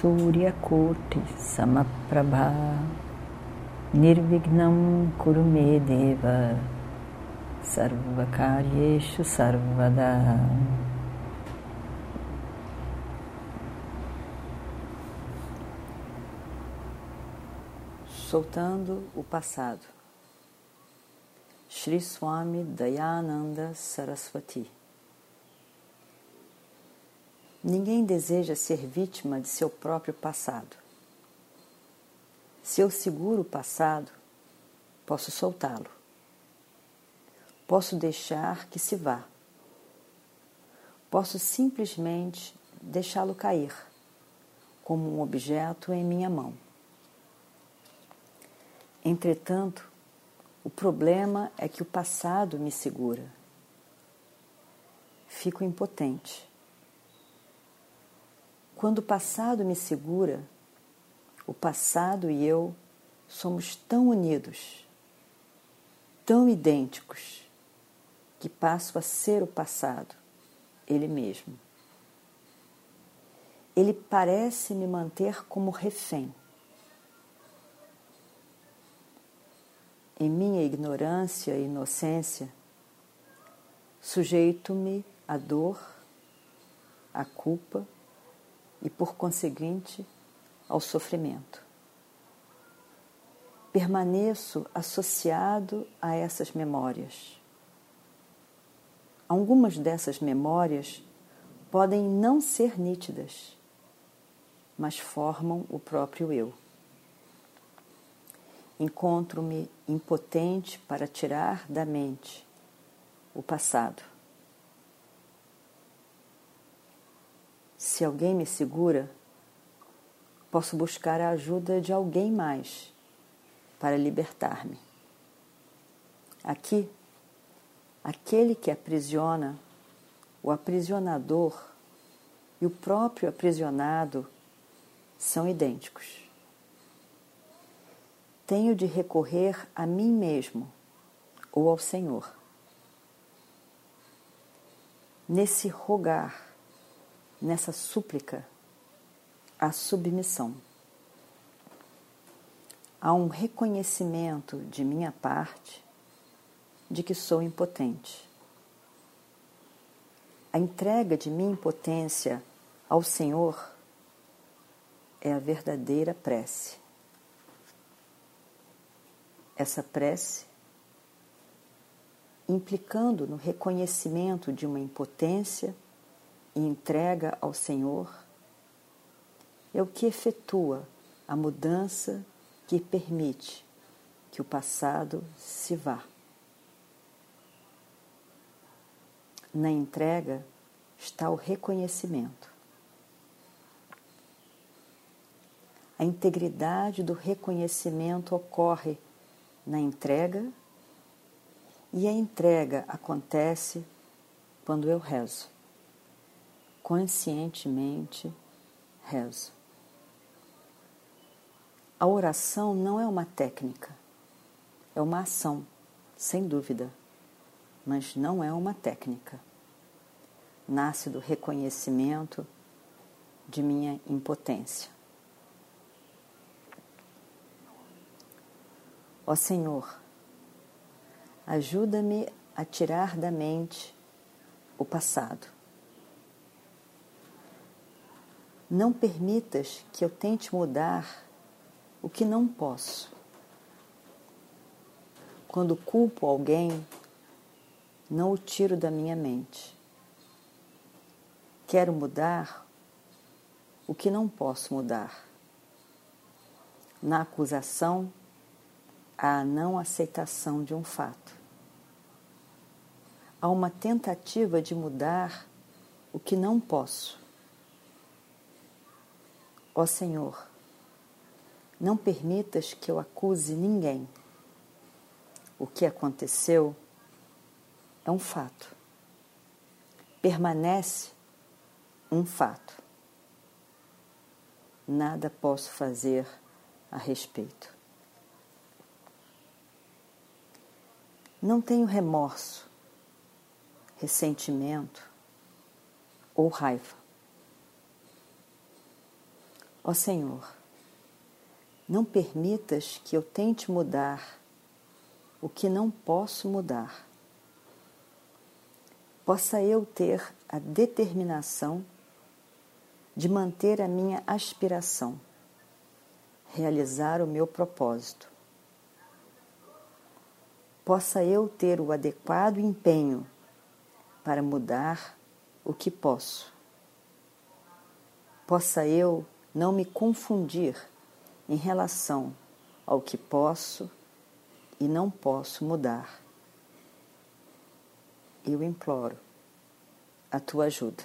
Suryakoti Samaprabha. Nirvignam Kurumedeva Sarvakaryeshu Sarvada. Soltando o passado. Shri Swami Dayananda Saraswati Ninguém deseja ser vítima de seu próprio passado. Se eu seguro o passado, posso soltá-lo. Posso deixar que se vá. Posso simplesmente deixá-lo cair, como um objeto em minha mão. Entretanto, o problema é que o passado me segura. Fico impotente quando o passado me segura, o passado e eu somos tão unidos, tão idênticos, que passo a ser o passado, ele mesmo. Ele parece me manter como refém. Em minha ignorância e inocência, sujeito-me à dor, à culpa, e, por conseguinte, ao sofrimento. Permaneço associado a essas memórias. Algumas dessas memórias podem não ser nítidas, mas formam o próprio eu. Encontro-me impotente para tirar da mente o passado Se alguém me segura, posso buscar a ajuda de alguém mais para libertar-me. Aqui, aquele que aprisiona, o aprisionador e o próprio aprisionado são idênticos. Tenho de recorrer a mim mesmo ou ao Senhor. Nesse rogar, nessa súplica a submissão. Há um reconhecimento de minha parte de que sou impotente. A entrega de minha impotência ao Senhor é a verdadeira prece. Essa prece, implicando no reconhecimento de uma impotência, e entrega ao Senhor é o que efetua a mudança que permite que o passado se vá. Na entrega está o reconhecimento. A integridade do reconhecimento ocorre na entrega e a entrega acontece quando eu rezo conscientemente rezo. A oração não é uma técnica, é uma ação, sem dúvida, mas não é uma técnica. Nasce do reconhecimento de minha impotência. Ó Senhor, ajuda-me a tirar da mente o passado Não permitas que eu tente mudar o que não posso. Quando culpo alguém, não o tiro da minha mente. Quero mudar o que não posso mudar. Na acusação, há a não aceitação de um fato. Há uma tentativa de mudar o que não posso. Ó Senhor, Não permitas que eu acuse ninguém. O que aconteceu é um fato. Permanece um fato. Nada posso fazer a respeito. Não tenho remorso, ressentimento ou raiva. Ó Senhor, não permitas que eu tente mudar o que não posso mudar. Possa eu ter a determinação de manter a minha aspiração, realizar o meu propósito. Possa eu ter o adequado empenho para mudar o que posso. Possa eu não me confundir em relação ao que posso e não posso mudar. Eu imploro a tua ajuda.